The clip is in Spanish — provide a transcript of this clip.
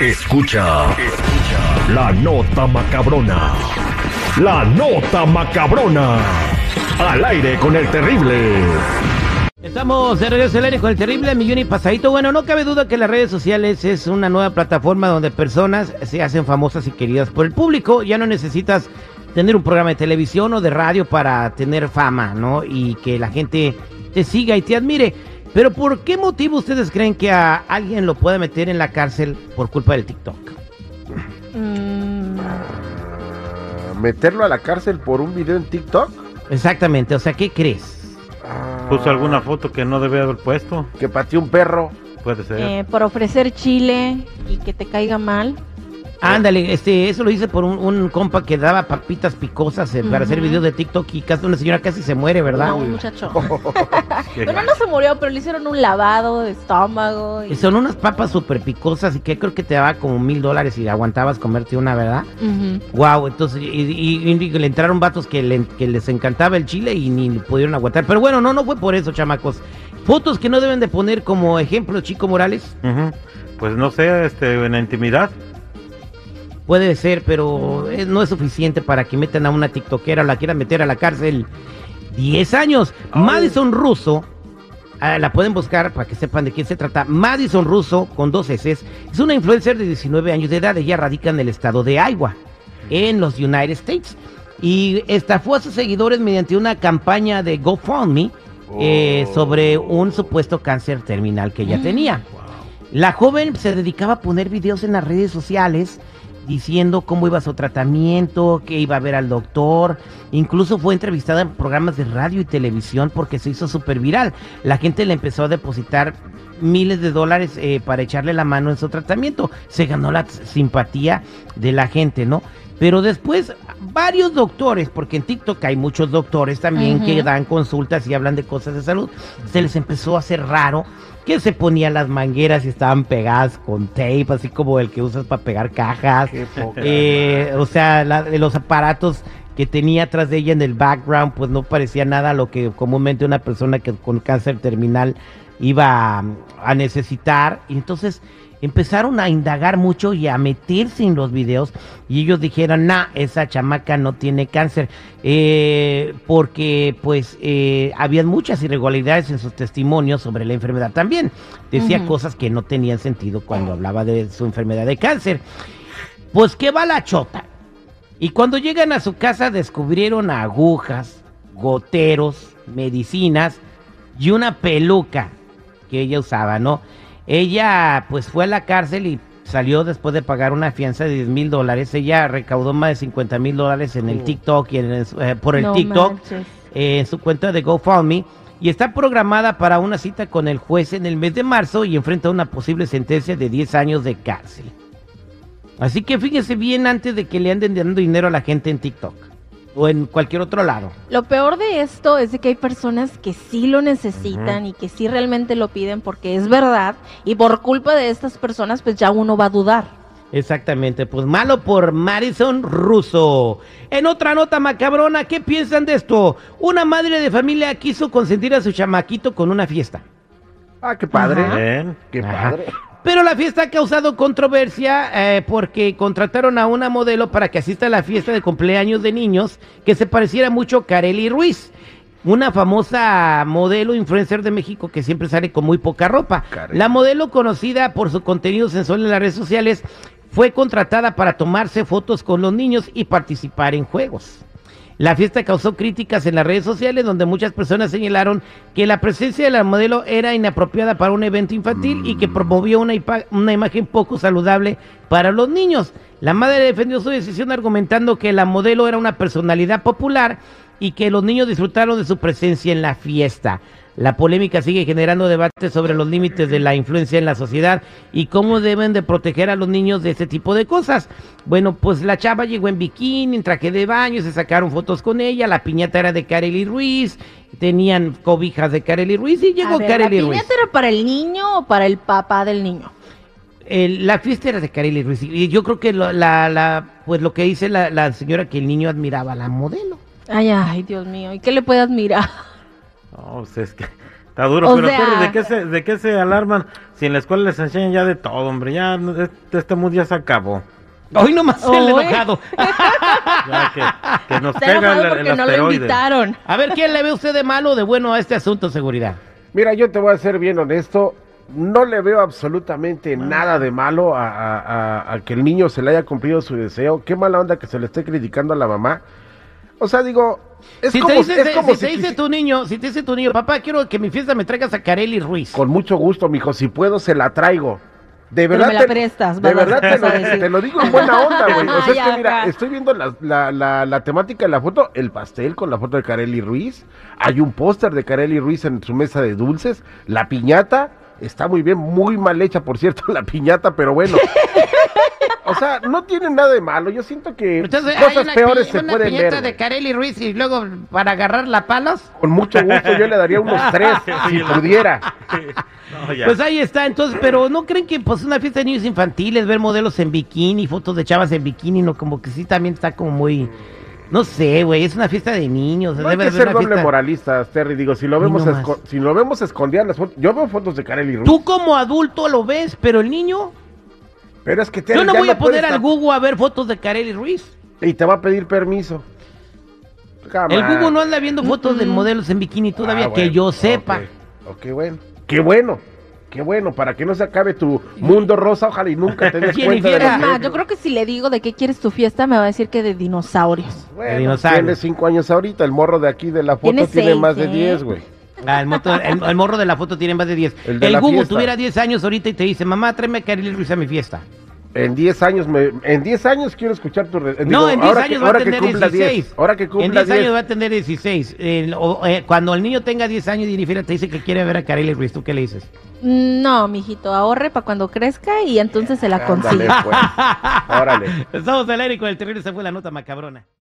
Escucha, escucha la nota macabrona. La nota macabrona. Al aire con el terrible. Estamos de regreso al aire con el terrible millón y pasadito. Bueno, no cabe duda que las redes sociales es una nueva plataforma donde personas se hacen famosas y queridas por el público. Ya no necesitas tener un programa de televisión o de radio para tener fama, ¿no? Y que la gente te siga y te admire. Pero ¿por qué motivo ustedes creen que a alguien lo puede meter en la cárcel por culpa del TikTok? Mm. ¿Meterlo a la cárcel por un video en TikTok? Exactamente, o sea, ¿qué crees? Puso alguna foto que no debe haber puesto. Que pateó un perro. Puede ser. Eh, por ofrecer chile y que te caiga mal. Ándale, este, eso lo hice por un, un compa que daba papitas picosas eh, para hacer videos de TikTok y casi una señora casi se muere, ¿verdad? No, muchacho. Bueno, no se murió, pero le hicieron un lavado de estómago. Y son unas papas súper picosas y que creo que te daba como mil dólares y aguantabas comerte una, ¿verdad? Ujú. Wow, entonces, y, y- y le entraron vatos que, le- que les encantaba el chile y ni pudieron aguantar. Pero bueno, no, no fue por eso, chamacos. Fotos que no deben de poner como ejemplo, Chico Morales. Pues no sé, este, en la intimidad. Puede ser, pero es- no es suficiente para que metan a una tiktokera o la quieran meter a la cárcel. 10 años. Madison Russo, ah, la pueden buscar para que sepan de quién se trata. Madison Russo, con dos S, es una influencer de 19 años de edad. Ella radica en el estado de Iowa, en los United States. Y estafó a sus seguidores mediante una campaña de GoFundMe eh, Oh. sobre un supuesto cáncer terminal que ella tenía. La joven se dedicaba a poner videos en las redes sociales diciendo cómo iba su tratamiento, que iba a ver al doctor. Incluso fue entrevistada en programas de radio y televisión porque se hizo súper viral. La gente le empezó a depositar miles de dólares eh, para echarle la mano en su tratamiento. Se ganó la simpatía de la gente, ¿no? Pero después, varios doctores, porque en TikTok hay muchos doctores también que dan consultas y hablan de cosas de salud, se les empezó a hacer raro que se ponían las mangueras y estaban pegadas con tape, así como el que usas para pegar cajas. Eh, o sea, la- de los aparatos que tenía atrás de ella en el background, pues no parecía nada lo que comúnmente una persona que con cáncer terminal iba a, a necesitar. Y entonces empezaron a indagar mucho y a meterse en los videos y ellos dijeron, nah, esa chamaca no tiene cáncer, eh, porque pues eh, habían muchas irregularidades en sus testimonios sobre la enfermedad también. Decía cosas que no tenían sentido cuando hablaba de su enfermedad de cáncer. Pues que va la chota. Y cuando llegan a su casa descubrieron agujas, goteros, medicinas y una peluca que ella usaba, ¿no? Ella pues fue a la cárcel y salió después de pagar una fianza de 10 mil dólares. Ella recaudó más de 50 mil dólares en el Oh. TikTok y en el- eh, por el No TikTok eh, en su cuenta de GoFundMe y está programada para una cita con el juez en el mes de marzo y enfrenta una posible sentencia de 10 años de cárcel. Así que fíjese bien antes de que le anden dando dinero a la gente en TikTok o en cualquier otro lado. Lo peor de esto es de que hay personas que sí lo necesitan y que sí realmente lo piden porque es verdad y por culpa de estas personas pues ya uno va a dudar. Exactamente, pues malo por Madison Russo. En otra nota macabrona, ¿qué piensan de esto? Una madre de familia quiso consentir a su chamaquito con una fiesta. Ah, qué padre. Bien. Qué Ajá. padre. Pero la fiesta ha causado controversia eh, porque contrataron a una modelo para que asista a la fiesta de cumpleaños de niños que se pareciera mucho a Kareli Ruiz, una famosa modelo influencer de México que siempre sale con muy poca ropa. La modelo conocida por su contenido sensual en las redes sociales fue contratada para tomarse fotos con los niños y participar en juegos. La fiesta causó críticas en las redes sociales donde muchas personas señalaron que la presencia de la modelo era inapropiada para un evento infantil y que promovió una, una imagen poco saludable para los niños. La madre defendió su decisión argumentando que la modelo era una personalidad popular y que los niños disfrutaron de su presencia en la fiesta. La polémica sigue generando debate sobre los límites de la influencia en la sociedad y cómo deben de proteger a los niños de este tipo de cosas. Bueno, pues la chava llegó en bikini, en traje de baño, se sacaron fotos con ella, la piñata era de Kareli Ruiz, tenían cobijas de Kareli Ruiz y llegó A ver, Kareli ¿La Ruiz. piñata era para el niño o para el papá del niño? El- la fiesta era de Kareli Ruiz y yo creo que lo, la, la- pues lo que dice la, la señora que el niño admiraba a la modelo. Ay, ay, Dios mío. ¿Y qué le puede admirar? No, pues es que Está duro, O pero sea- ¿de qué, se, ¿de qué se alarman si en la escuela les enseñan ya de todo, hombre? Ya no- este, este mundo ya se acabó. Hoy nomás el enojado. Ya que, que nos enojado el, el porque no lo invitaron. A ver, ¿quién le ve usted de malo o de bueno a este asunto de seguridad? Mira, yo te voy a ser bien honesto. No le veo absolutamente nada de malo a, a- a- a que el niño se le haya cumplido su deseo. Qué mala onda que se le esté criticando a la mamá. O sea, digo, es si como, te dice, es si como te si dice tu niño, si te dice tu niño, papá, quiero que mi fiesta me traigas a Carely Ruiz. Con mucho gusto, mijo. Si puedo, se la traigo. De Pero verdad, me la te, prestas, de verdad te, lo, te lo digo en buena onda, güey. O sea, es que mira, estoy viendo la, la, la, la temática de la foto, el pastel con la foto de Carely Ruiz. Hay un póster de Carely Ruiz en su mesa de dulces. La piñata está muy bien, muy mal hecha, por cierto, la piñata, pero bueno. O sea, no tiene nada de malo. Yo siento que Entonces, hay cosas una peores se una pueden piñata ver. de. Carely Ruiz y luego para agarrar la palos. Con mucho gusto yo le daría unos tres, si pudiera. No, ya. Pues ahí está, entonces, pero ¿no creen que pues una fiesta de niños infantiles, ver modelos en bikini, fotos de chavas en bikini, no como que sí también está como muy no sé, güey, es una fiesta de niños, No hay debe que ser una doble fiesta- moralistas, Terry. Digo, si lo vemos, no si lo vemos escondidas las fotos, yo veo fotos de Carely Ruiz. Tú como adulto lo ves, pero el niño, Pero es que Terry yo no ya voy a poner al Google a ver fotos de Carely Ruiz. Y te va a pedir permiso. Come El on. Google no anda viendo fotos de modelos en bikini todavía Ah, que bueno, yo sepa. Ok, ok, bueno. Qué bueno. Qué bueno, para que no se acabe tu mundo rosa, ojalá y nunca te des ¿Quién cuenta de hiciera? lo Es que- más, yo creo que si le digo de qué quieres tu fiesta, me va a decir que de dinosaurios. Bueno, dinosaurio. tiene cinco años ahorita, el morro de aquí de la foto Tiene tiene, seis, más de ¿eh? 10, güey. Ah, el, moto- el- el morro de la foto tiene más de 10. El El, de la Google fiesta. tuviera 10 años ahorita y te dice, mamá, tráeme a Carely Ruiz a mi fiesta. En 10 años, me, en 10 años quiero escuchar tu... re- No, digo, en 10 ahora años que, va a tener cumpla 16. 10. Ahora que En cumpla 10 10. años va a tener 16. El- o, eh, cuando el niño tenga 10 años y Jennifer te dice que quiere ver a Carely Ruiz, ¿tú qué le dices? No, mijito, ahorre para cuando crezca y entonces se la Ándale, consiga. pues. Órale. Estamos al aire con el terrible, esa fue la nota macabrona.